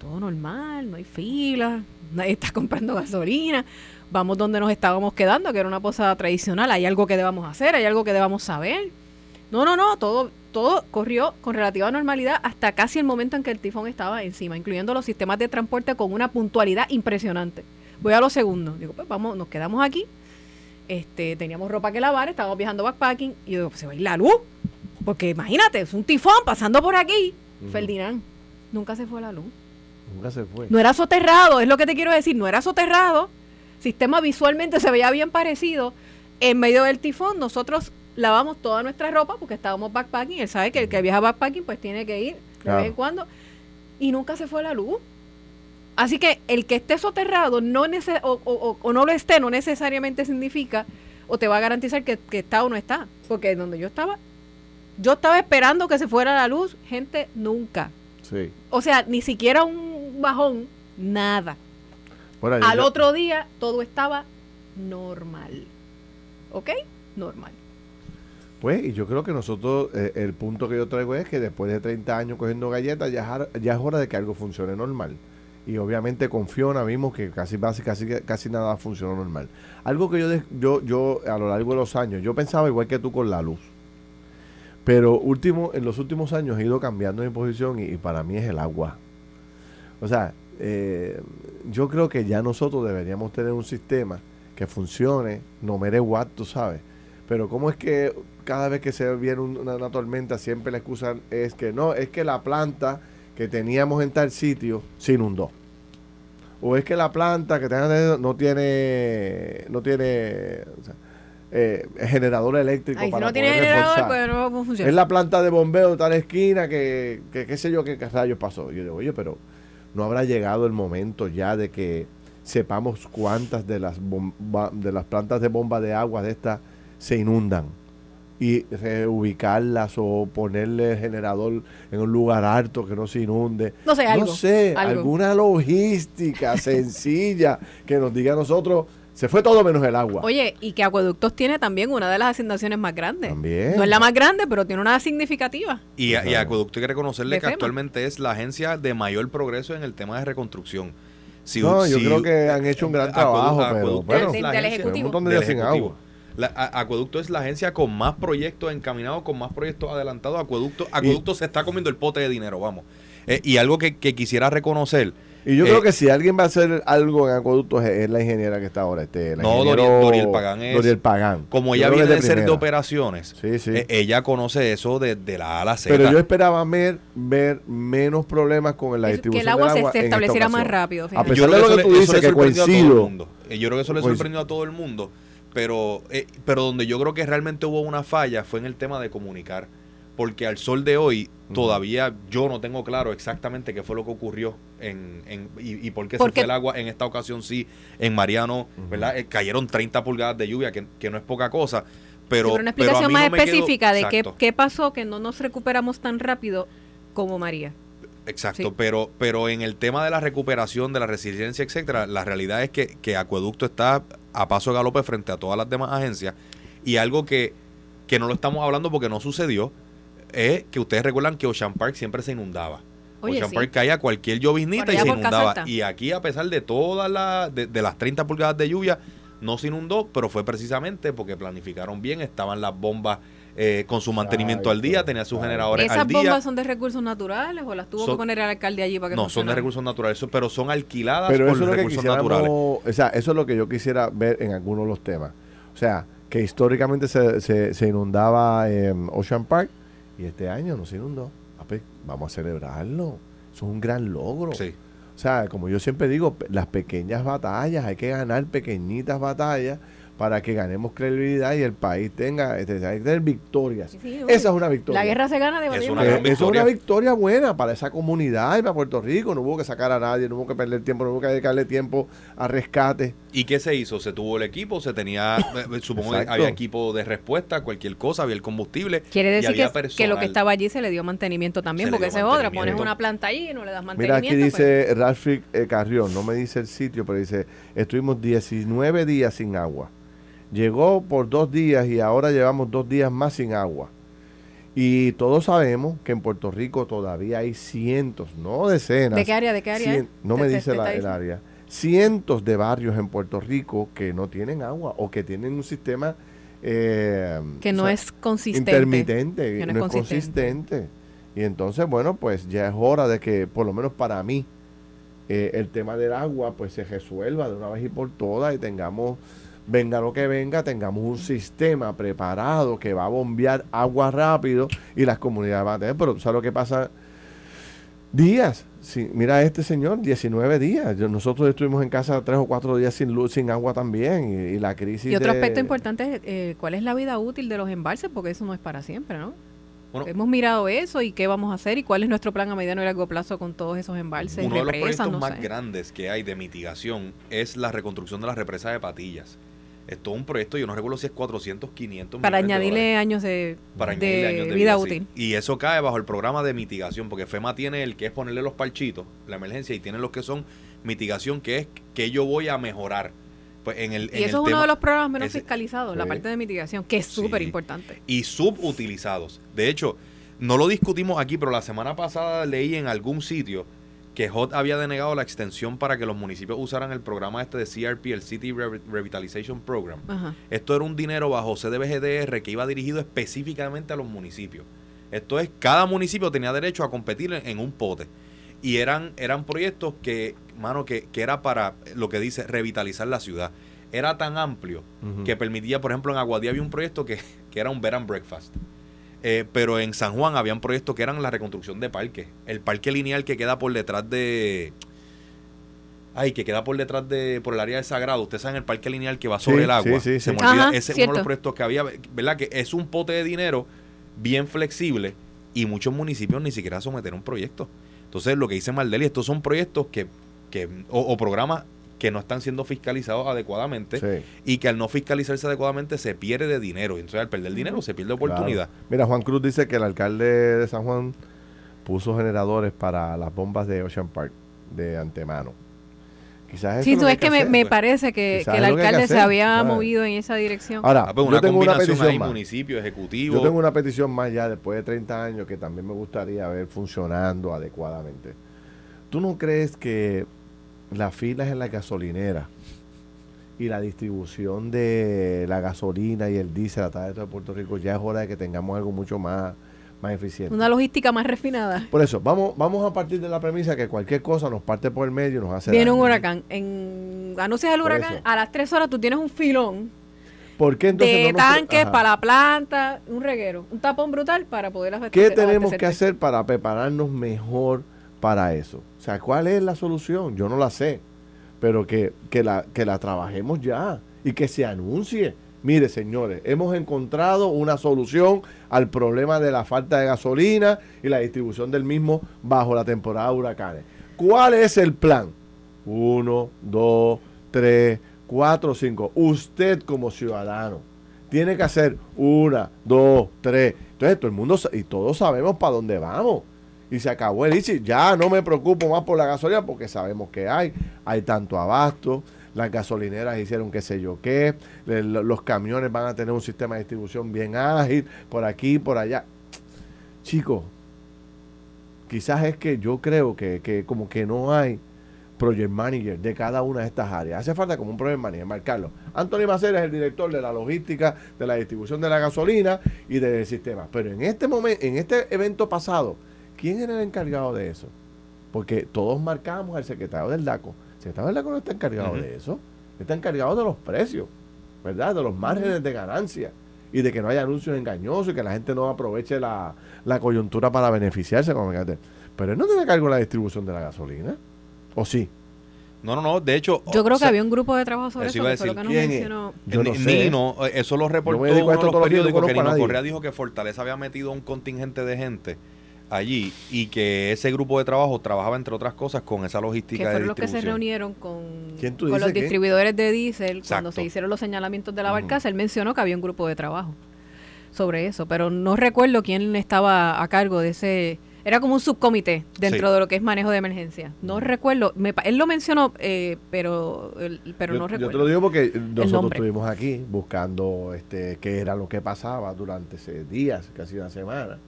todo normal, no hay fila, nadie está comprando gasolina. Vamos donde nos estábamos quedando, que era una posada tradicional. Hay algo que debamos hacer, hay algo que debamos saber. No, no, no, todo, todo corrió con relativa normalidad hasta casi el momento en que el tifón estaba encima, incluyendo los sistemas de transporte con una puntualidad impresionante. Voy a lo segundo. Digo, pues vamos, nos quedamos aquí. Este, teníamos ropa que lavar, estábamos viajando backpacking y yo digo, se va a ir la luz. Porque imagínate, es un tifón pasando por aquí. Ujú. Ferdinand, nunca se fue la luz. Nunca se fue. No era soterrado, es lo que te quiero decir, no era soterrado. Sistema visualmente se veía bien parecido. En medio del tifón, nosotros lavamos toda nuestra ropa porque estábamos backpacking. Él sabe que el que viaja backpacking pues tiene que ir de Claro. vez en cuando. Y nunca se fue la luz. Así que el que esté soterrado no nece- o, o- o- o no lo esté no necesariamente significa o te va a garantizar que, que está o no está. Porque donde yo estaba, yo estaba esperando que se fuera la luz, gente, nunca. Sí. O sea, ni siquiera un bajón, nada. Bueno, Al yo- otro día todo estaba normal. ¿Ok? Normal. Pues, y yo creo que nosotros, eh, el punto que yo traigo es que después de 30 años cogiendo galletas, ya, ya es hora de que algo funcione normal. Y obviamente confío ahora mismo que casi, casi, casi, nada funcionó normal. Algo que yo, yo, yo a lo largo de los años, yo pensaba igual que tú con la luz. Pero último, en los últimos años he ido cambiando mi posición y, para mí es el agua. O sea, eh, yo creo que ya nosotros deberíamos tener un sistema que funcione, no mere what, tú sabes. Pero ¿cómo es que cada vez que se viene un- una, una tormenta siempre la excusa es que no, es que la planta que teníamos en tal sitio se inundó? O es que la planta que tengan no tiene no tiene o sea, eh, generador eléctrico si para no tiene poder generador, reforzar. pues no funciona. Es la planta de bombeo de tal esquina que, que qué sé yo, qué rayos pasó. Yo digo, oye, pero no habrá llegado el momento ya de que sepamos cuántas de las bomba- de las plantas de bomba de agua de estas se inundan. Y reubicarlas o ponerle el generador en un lugar alto que no se inunde. No sé, algo. No sé, algo. alguna logística sencilla que nos diga a nosotros, se fue todo menos el agua. Oye, y que Acueductos tiene también una de las asignaciones más grandes. También. No es la más grande, pero tiene una significativa. Y, a- y Acueducto hay que reconocerle De que FEMA. actualmente es la agencia de mayor progreso en el tema de reconstrucción. Si- no, yo creo que han hecho un gran trabajo, pero bueno, Del- del Ejecutivo. un montón de días sin agua. La- a- Acueducto es la agencia con más proyectos encaminados, con más proyectos adelantados. Acueducto, Acueducto se está comiendo el pote de dinero, vamos. Eh, y algo que, que quisiera reconocer. Y yo eh, creo que si alguien va a hacer algo en acueductos es, es la ingeniera que está ahora. Este, la No, ingeniero Doriel- Doriel Pagán es- Doriel Pagán. Como ella que viene de ser de operaciones, Sí, sí. eh, ella conoce eso desde la A a la Z. Pero yo esperaba ver, ver menos problemas con la Es distribución que el agua del se- agua estableciera más rápido, A fíjate. pesar Yo de lo que eso tú le- dices, que sorprendió a todo el coincido. mundo. Eh, Yo creo que eso le sorprendió a todo el mundo. Pero, eh, pero donde yo creo que realmente hubo una falla fue en el tema de comunicar. Porque al sol de hoy todavía yo no tengo claro exactamente qué fue lo que ocurrió en, en- y, y por qué Porque- se fue el agua en esta ocasión sí, en Mariano, ¿verdad? Eh, cayeron 30 pulgadas de lluvia, que, que no es poca cosa. Pero, Sí, pero una explicación más no específica de qué, qué pasó que no nos recuperamos tan rápido como María. Exacto, Sí. pero, pero en el tema de la recuperación, de la resiliencia, etcétera, la realidad es que, que Acueducto está a paso de galope frente a todas las demás agencias. Y algo que, que no lo estamos hablando porque no sucedió, es que ustedes recuerdan que Ocean Park siempre se inundaba. Oye, Ocean sí. Park caía cualquier lloviznita y se inundaba. Y aquí, a pesar de todas las, de, de las 30 pulgadas de lluvia, no se inundó, pero fue precisamente porque planificaron bien, estaban las bombas eh, con su mantenimiento al día, tenía sus generadores ¿Esas al día. bombas son de recursos naturales o las tuvo Son- que poner el alcalde allí para que No, son de recursos naturales, eso- pero son alquiladas Pero por eso es lo que recursos naturales. o sea, eso es lo que yo quisiera ver en algunos de los temas. O sea, que históricamente se, se, se inundaba en Ocean Park y este año no se inundó. Ah, pues, vamos a celebrarlo. Eso es un gran logro. Sí. O sea, como yo siempre digo, las pequeñas batallas, hay que ganar pequeñitas batallas para que ganemos credibilidad y el país tenga, este, hay que tener victorias. Sí, sí, Esa es una victoria. La guerra se gana de Es una Eh, eso es una victoria. buena para esa comunidad y para Puerto Rico. No hubo que sacar a nadie, no hubo que perder tiempo, no hubo que dedicarle tiempo a rescate. ¿Y qué se hizo? Se tuvo el equipo, se tenía, eh, supongo que había equipo de respuesta, cualquier cosa, había el combustible. Quiere y decir había que, que lo que estaba allí se le dio mantenimiento también, Se porque esa es otra. Pones una planta allí y no le das Mira, mantenimiento. aquí pues. dice Ralph eh, Carrión, no me dice el sitio, pero dice, estuvimos 19 días sin agua. Llegó por dos días y ahora llevamos dos días más sin agua. Y todos sabemos que en Puerto Rico todavía hay cientos, no decenas. ¿De qué área? ¿De qué área? cien- no me dice la- el área. Cientos de barrios en Puerto Rico que no tienen agua o que tienen un sistema eh, Que no o sea, es consistente. intermitente, Que no, es consistente. Y entonces, bueno, pues ya es hora de que, por lo menos para mí, eh, el tema del agua pues se resuelva de una vez y por todas y tengamos, venga lo que venga, tengamos un sistema preparado que va a bombear agua rápido y las comunidades van a tener. Pero ¿tú ¿sabes lo que pasa? Días. Sí, mira a este señor, 19 días. Yo- nosotros estuvimos en casa tres o cuatro días sin luz, sin agua también. Y, y la crisis Y otro de- aspecto importante es eh, cuál es la vida útil de los embalses, porque eso no es para siempre, ¿no? Bueno, Hemos mirado eso y qué vamos a hacer y cuál es nuestro plan a mediano y largo plazo con todos esos embalses, uno de los represas, proyectos no más sé. grandes que hay de mitigación es la reconstrucción de las represas de Patillas. Es todo un proyecto, yo no recuerdo si es 400, 500 Para millones añadirle años de, para de añadirle años de vida útil. Y eso cae bajo el programa de mitigación, porque FEMA tiene el que es ponerle los parchitos, la emergencia, y tiene los que son mitigación, que es que yo voy a mejorar. Pues en el, en Y el eso es uno tema- de los programas menos ese- fiscalizados, la Sí. parte de mitigación, que es Sí. súper importante. y subutilizados. De hecho, no lo discutimos aquí, pero la semana pasada leí en algún sitio que HOT había denegado la extensión para que los municipios usaran el programa este de CRP, el City Re- Revitalization Program. Ajá. Esto era un dinero bajo CDBGDR que iba dirigido específicamente a los municipios. Esto es, cada municipio tenía derecho a competir en, en un pote. Y eran, eran proyectos que, mano, que, que era para lo que dice revitalizar la ciudad. Era tan amplio que permitía, por ejemplo, en Aguadía había un proyecto que, que era un bed and breakfast. Eh, pero en San Juan habían proyectos que eran la reconstrucción de parques. El parque lineal que queda por detrás de. Ay, que queda por detrás de. por el área del Sagrado. Ustedes saben el parque lineal que va Sí, sobre el agua. sí, sí, Se sí. me olvida. Ajá, Ese es uno de los proyectos que había. ¿Verdad? Que es un pote de dinero bien flexible y muchos municipios ni siquiera sometieron un proyecto. Entonces, lo que dice Maldeli, estos son proyectos que. que o, o programas que no están siendo fiscalizados adecuadamente y que al no fiscalizarse adecuadamente se pierde dinero. Entonces al perder dinero se pierde oportunidad. Mira, Juan Cruz dice que el alcalde de San Juan puso generadores para las bombas de Ocean Park de antemano. Quizás sí, tú es que, me, me, parece que, el alcalde se había movido en esa dirección. Ahora, ah, pues yo tengo una petición más. municipio, ejecutivo. Yo tengo una petición más ya después de 30 años que también me gustaría ver funcionando adecuadamente. ¿Tú no crees que las filas en la gasolinera y la distribución de la gasolina y el diésel a través de Puerto Rico ya es hora de que tengamos algo mucho más, más eficiente. Una logística más refinada. Por eso, vamos, vamos a partir de la premisa que cualquier cosa nos parte por el medio y nos hace Viene un huracán. En, anuncias el huracán, a las tres horas tú tienes un filón. ¿Por qué entonces de tanques para la planta, un reguero, un tapón brutal para poder hacer ¿Qué tenemos que hacer para prepararnos mejor para eso? O sea, ¿cuál es la solución? Yo no la sé, pero que, la, que la trabajemos ya y que se anuncie. Mire, señores, hemos encontrado una solución al problema de la falta de gasolina y la distribución del mismo bajo la temporada de huracanes. ¿Cuál es el plan? Uno, dos, tres, cuatro, cinco. Usted como ciudadano tiene que hacer una, dos, tres. Entonces todo el mundo y todos sabemos para dónde vamos y se acabó el ICI. Ya no me preocupo más por la gasolina porque sabemos que hay, hay tanto abasto, las gasolineras hicieron qué sé yo qué, los camiones van a tener un sistema de distribución bien ágil, por aquí, por allá. Chicos, quizás es que yo creo que, que como que no hay project manager de cada una de estas áreas. Hace falta como un project manager, marcarlo. Anthony Macera es el director de la logística, de la distribución de la gasolina y del sistema. Pero en este momento, en este evento pasado, ¿Quién era el encargado de eso? Porque todos marcamos al secretario del DACO. El secretario del DACO no está encargado de eso. Está encargado de los precios, ¿verdad? De los márgenes de ganancia y de que no haya anuncios engañosos y que la gente no aproveche la, coyuntura para beneficiarse. Pero él no tiene cargo la distribución de la gasolina. ¿O sí? No, no, no. De hecho, yo creo que había un grupo de trabajo sobre eso. Iba a decir, que mencionó. Yo no Nino, eso lo reportó uno de los periódicos que Nino Correa dijo que Fortaleza había metido un contingente de gente allí y que ese grupo de trabajo trabajaba entre otras cosas con esa logística que fueron los que se reunieron con, con los distribuidores de diésel cuando se hicieron los señalamientos de la barcaza él mencionó que había un grupo de trabajo sobre eso pero no recuerdo quién estaba a cargo de ese era como un subcomité dentro de lo que es manejo de emergencia. No recuerdo él lo mencionó eh, pero pero no recuerdo yo te lo digo porque nosotros estuvimos aquí buscando este qué era lo que pasaba durante ese días casi una semana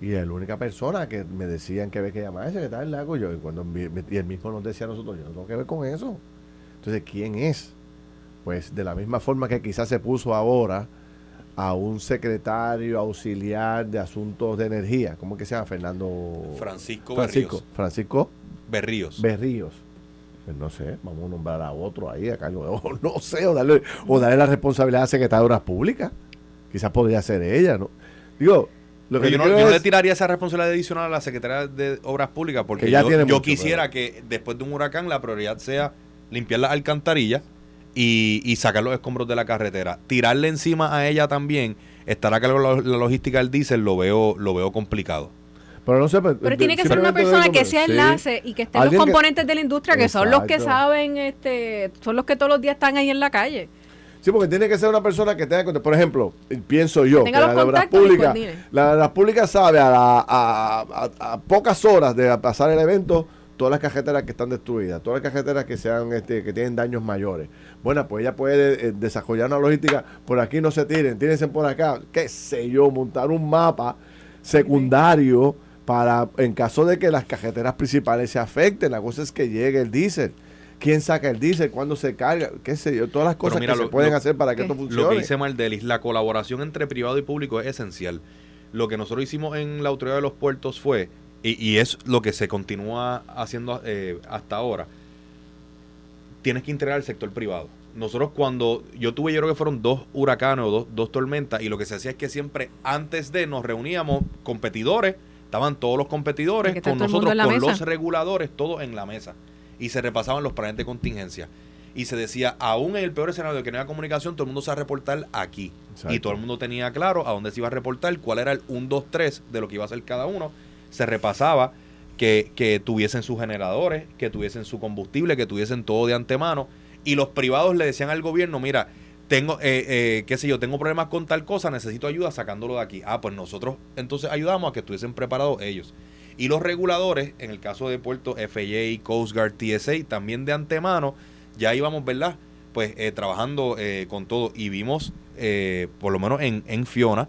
y la única persona que me decían que había que llamar es el secretario del lago. Yo, y, cuando, y él mismo nos decía a nosotros, yo no tengo que ver con eso. Entonces, ¿quién es? Pues de la misma forma que quizás se puso ahora a un secretario auxiliar de asuntos de energía. ¿Cómo que se llama? Fernando Francisco, Francisco Berríos. Francisco Berríos. Berríos. Pues no sé, vamos a nombrar a otro ahí, a Carlos, o no sé, o darle, o darle la responsabilidad a Secretaría de Obras Públicas. Quizás podría ser ella, ¿no? Digo, yo, no, le tiraría esa responsabilidad adicional a la Secretaría de Obras Públicas porque yo, quisiera que después de un huracán la prioridad sea limpiar las alcantarillas y, sacar los escombros de la carretera. Tirarle encima a ella también, estar a cargo la, la logística del diésel, lo veo, lo veo complicado. Pero, no sé, pero pues, tiene que ser una persona que sea enlace y que estén los componentes de la industria, que son los que saben, este, son los que todos los días están ahí en la calle. Sí, porque tiene que ser una persona que tenga Por ejemplo, pienso yo, que la de obras públicas, la de obras públicas sabe a, pocas horas de pasar el evento todas las cajeteras que están destruidas, todas las cajeteras que sean este, que tienen daños mayores. Bueno, pues ella puede eh, desarrollar una logística, por aquí no se tiren, tírense por acá, qué sé yo, montar un mapa secundario para en caso de que las cajeteras principales se afecten, la cosa es que llegue el diésel quién saca el diésel, cuándo se carga, qué sé yo, todas las cosas que se pueden hacer para que esto funcione. Lo que dice Maldelis, la colaboración entre privado y público es esencial. Lo que nosotros hicimos en la autoridad de los puertos fue, y, es lo que se continúa haciendo eh, hasta ahora, tienes que integrar el sector privado. Nosotros cuando yo tuve, yo creo que fueron dos huracanes o dos, dos tormentas, y lo que se hacía es que siempre antes de nos reuníamos competidores, estaban todos los competidores con nosotros, con los reguladores, todos en la mesa y se repasaban los planes de contingencia. Y se decía, aún en el peor escenario de que no haya comunicación, todo el mundo se va a reportar aquí. Y todo el mundo tenía claro a dónde se iba a reportar, cuál era el 1, 2, 3 de lo que iba a hacer cada uno. Se repasaba que, que tuviesen sus generadores, que tuviesen su combustible, que tuviesen todo de antemano. Y los privados le decían al gobierno, mira, tengo, eh, eh, qué sé yo, tengo problemas con tal cosa, necesito ayuda sacándolo de aquí. Ah, pues nosotros entonces ayudamos a que estuviesen preparados ellos. Y los reguladores, en el caso de Puerto FAA, Coast Guard, TSA, también de antemano, ya íbamos, ¿verdad? Pues eh, trabajando eh, con todo y vimos, eh, por lo menos en, en Fiona,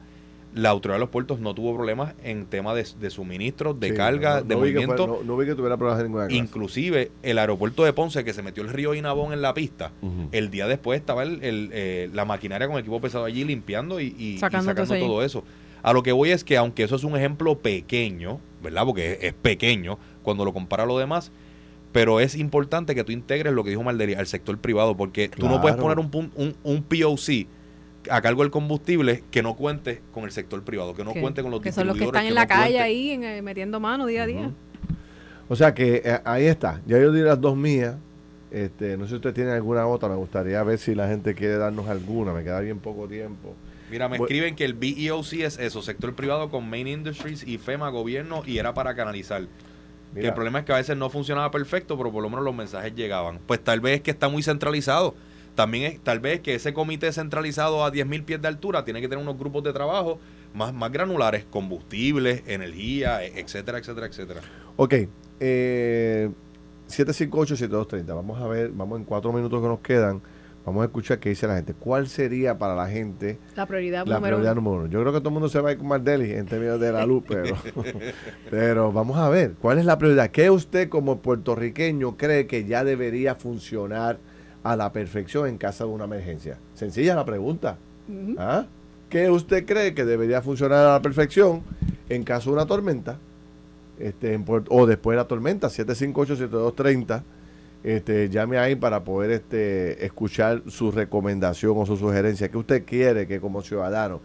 la autoridad de los puertos no tuvo problemas en tema de, de suministros, de Sí, carga, no- de no vi que movimiento. fue- no, no vi que tuviera problemas de ninguna clase. Inclusive el aeropuerto de Ponce, que se metió el río Inabón en la pista, el día después estaba el, el, eh, la maquinaria con equipo pesado allí limpiando y, y- y Sacando todo eso. A lo que voy es que aunque eso es un ejemplo pequeño, ¿verdad? Porque es, es pequeño cuando lo compara a lo demás, pero es importante que tú integres lo que dijo Malderi al sector privado, porque tú no puedes Claro. poner un, pun- un, un POC a cargo del combustible que no cuente con el sector privado, que no que, cuente con los que son los que están en la no calle cuente- ahí en, eh, metiendo mano día a día. O sea que eh, ahí está. Ya yo di las dos mías. Este, no sé si usted tiene alguna otra. Me gustaría ver si la gente quiere darnos alguna. Me queda bien poco tiempo. Mira, me escriben que el BEOC es eso, sector privado con Main Industries y FEMA, gobierno, y era para canalizar. Que el problema es que a veces no funcionaba perfecto, pero por lo menos los mensajes llegaban. Pues tal vez es que está muy centralizado. También es, tal vez que ese comité centralizado a 10.000 pies de altura tiene que tener unos grupos de trabajo más, más granulares, combustibles, energía, e- etcétera, etcétera, etcétera. Ok. Eh, 758-7230. Vamos a ver, vamos en cuatro minutos que nos quedan. Vamos a escuchar qué dice la gente. ¿Cuál sería para la gente La prioridad la número prioridad uno. número uno? Yo creo que todo el mundo se va a ir con Mardelli en términos de la luz, pero, pero vamos a ver. ¿Cuál es la prioridad? ¿Qué usted como puertorriqueño cree que ya debería funcionar a la perfección en caso de una emergencia? Sencilla la pregunta. ¿Ah? ¿Qué usted cree que debería funcionar a la perfección en caso de una tormenta? Este, en Puerto- o después de la tormenta, 758-7230. Este, llame ahí para poder este, escuchar su recomendación o su sugerencia. ¿Qué usted quiere que como ciudadano?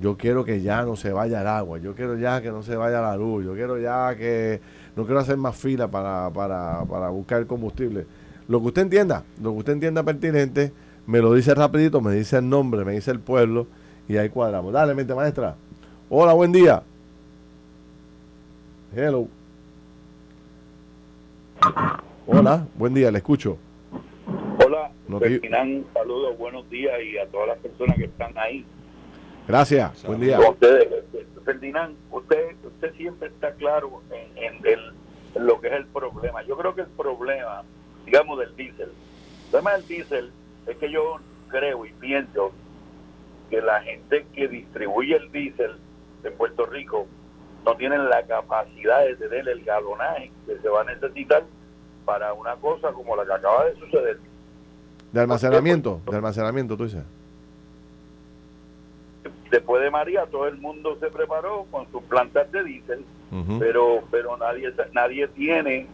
Yo quiero que ya no se vaya el agua, yo quiero ya que no se vaya la luz, yo quiero ya que no quiero hacer más fila para, para, buscar combustible. Lo que usted entienda, lo que usted entienda pertinente, me lo dice rapidito, me dice el nombre, me dice el pueblo y ahí cuadramos. Dale, mente maestra. Hola, buen día. Hello. Hola, buen día, le escucho. Hola, No te- Ferdinand, saludos, buenos días y a todas las personas que están ahí. Gracias, buen día. Ustedes, Ferdinand, usted usted siempre está claro en, en el- en lo que es el problema. Yo creo que el problema, digamos, del diésel, el problema del diésel es que yo creo y pienso que la gente que distribuye el diésel de Puerto Rico no tienen la capacidad de tener el galonaje que se va a necesitar para una cosa como la que acaba de suceder. De almacenamiento, de almacenamiento, tú dices. después de María todo el mundo se preparó con sus plantas de diésel, pero pero nadie nadie tiene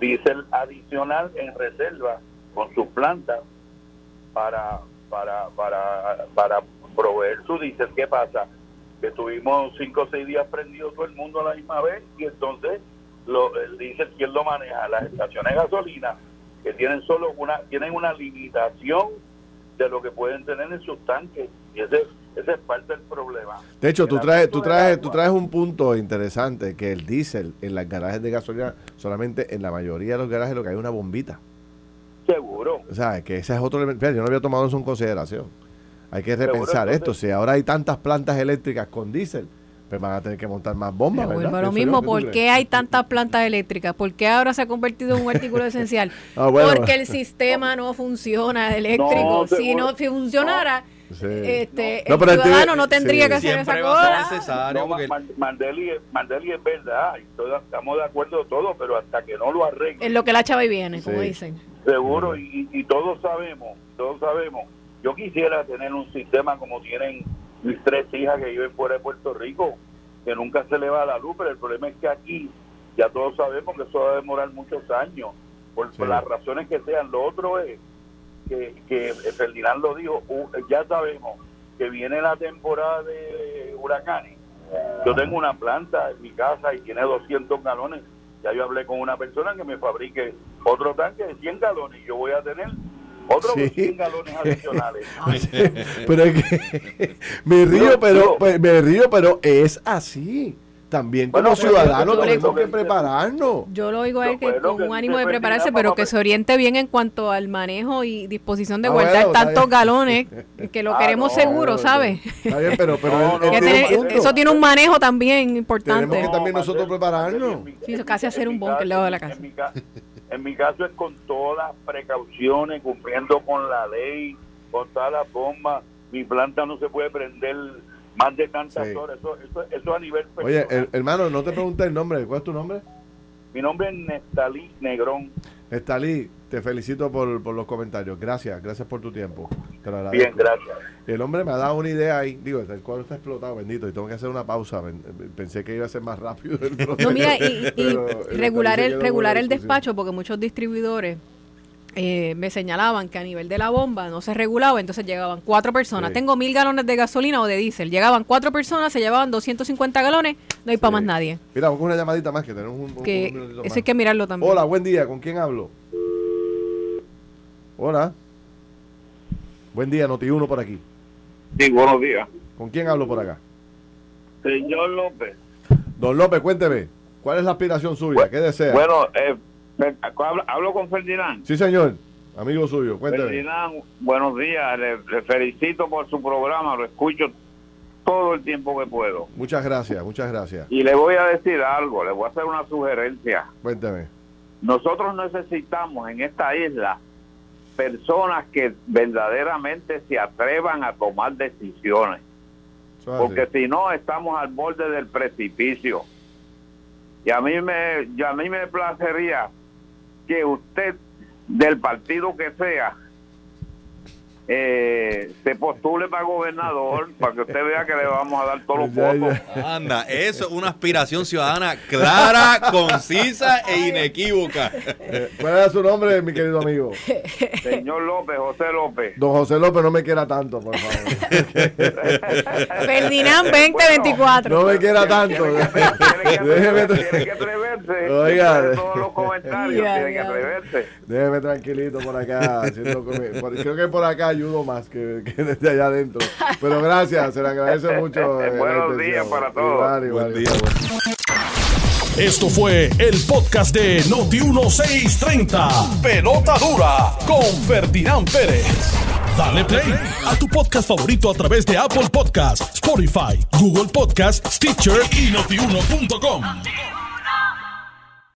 diésel adicional en reserva con sus plantas para para para para proveer su diésel. ¿Qué pasa? Que tuvimos cinco o seis días prendido todo el mundo a la misma vez y entonces lo, el diésel quién lo maneja las estaciones de gasolina que tienen solo una tienen una limitación de lo que pueden tener en sus tanques y ese ese es parte del problema. De hecho, tú traes, tú traes, tú traes un punto interesante, que el diésel en las garajes de gasolina, solamente en la mayoría de los garajes lo que hay es una bombita. Seguro. O sea, que ese es otro elemento. Yo no había tomado eso en consideración. Hay que Seguro, repensar entonces- esto. Si ahora hay tantas plantas eléctricas con diésel, pues van a tener que montar más bombas, Pero ¿verdad? lo mismo, ¿qué tú ¿por qué hay tantas plantas eléctricas? ¿Por qué ahora se ha convertido en un artículo esencial? Ah, bueno. Porque el sistema no funciona eléctrico. No, si no si funcionara, Sí. este, No, el pero ciudadano no tendría sí. que hacer Siempre esa cosa. necesario. No, porque- Ma- Mandeli, es- Mandeli es verdad, y todos estamos de acuerdo todo, pero hasta que no lo arreglen, En lo que la chava y viene, como dicen. seguro, y, y todos sabemos, todos sabemos. Yo quisiera tener un sistema como tienen mis tres hijas que viven fuera de Puerto Rico, que nunca se le va la luz, pero el problema es que aquí ya todos sabemos que eso va a demorar muchos años, por, las razones que sean. Lo otro es que, que Ferdinand lo dijo, ya sabemos que viene la temporada de huracanes. Yo tengo una planta en mi casa y tiene 200 galones. Ya yo hablé con una persona que me fabrique otro tanque de 100 galones y yo voy a tener otros Sí. 100 galones adicionales. pero es que me río, pero pues, me río, pero es así. también como Bueno, ciudadanos yo tenemos que prepararnos. Yo lo oigo a él que Bueno, con un ánimo de prepararse, pero que se oriente bien en cuanto al manejo y disposición de Ah, guardar bueno, tantos galones, que lo Ah, queremos no, seguro, ¿sabes? Está bien, pero, pero No, él- él tiene eso tiene un manejo también importante. Tenemos que también No, nosotros prepararnos. Sí, eso casi hacer un al lado de la casa. En mi, caso es con todas las precauciones, cumpliendo con la ley, con todas las bombas. Mi planta no se puede prender más de tantas Sí. horas. Eso, eso, eso a nivel Oye, personal. el- hermano, no te pregunté el nombre. ¿Cuál es tu nombre? Mi nombre es Nestalí Negrón. Estalí, te felicito por, por los comentarios. Gracias, gracias por tu tiempo. Te lo. Bien, gracias. El hombre me ha dado una idea ahí. Digo, el cuadro está explotado, bendito, y tengo que hacer una pausa. Pen- Pensé que iba a ser más rápido el proceso. No, mira, y, y- y Pero, regular el, regular el despacho, porque muchos distribuidores eh, me señalaban que a nivel de la bomba no se regulaba, entonces llegaban cuatro personas. Sí. Tengo mil galones de gasolina o de diésel. Llegaban cuatro personas, se llevaban 250 galones, no hay para más nadie. Mira, una llamadita más que tenemos un, un- Que un eso más. hay que mirarlo también. Hola, buen día. ¿Con quién hablo? Hola. Buen día, Noti1 por aquí. Sí, buenos días. ¿Con quién hablo por acá? Señor López. Don López, cuénteme. ¿Cuál es la aspiración suya? ¿Qué desea? Bueno, eh, hablo, hablo con Ferdinand. Sí, señor. Amigo suyo, cuénteme. Ferdinand, buenos días. Le, le felicito por su programa. Lo escucho todo el tiempo que puedo. Muchas gracias, muchas gracias. Y le voy a decir algo. Le voy a hacer una sugerencia. Cuénteme. Nosotros necesitamos en esta isla personas que verdaderamente se atrevan a tomar decisiones. Porque si no estamos al borde del precipicio. Y a mí me, y a mí me placería que usted, del partido que sea, eh, se postule para gobernador, para que usted vea que le vamos a dar todos los votos. Anda, eso es una aspiración ciudadana clara, concisa e inequívoca. Eh, ¿Cuál era su nombre, mi querido amigo? Señor López, José López. Don José López, no me quiera tanto, por favor. Ferdinand 2024. No me quiera tanto. Déjeme, atreverse, tiene que atreverse. Oiga. Todos los comentarios, tiene que atreverse. déjeme tranquilito por acá. creo que por acá ayudo más que, que desde allá adentro. Pero gracias, se le agradece mucho. eh, la Buenos intención. días para todos. Igual, igual, Buen día, igual. Esto fue el podcast de Noti 1630. Pelota dura con Ferdinand Pérez. Dale play a tu podcast favorito a través de Apple Podcasts, Spotify, Google Podcasts, Stitcher y notiuno.com.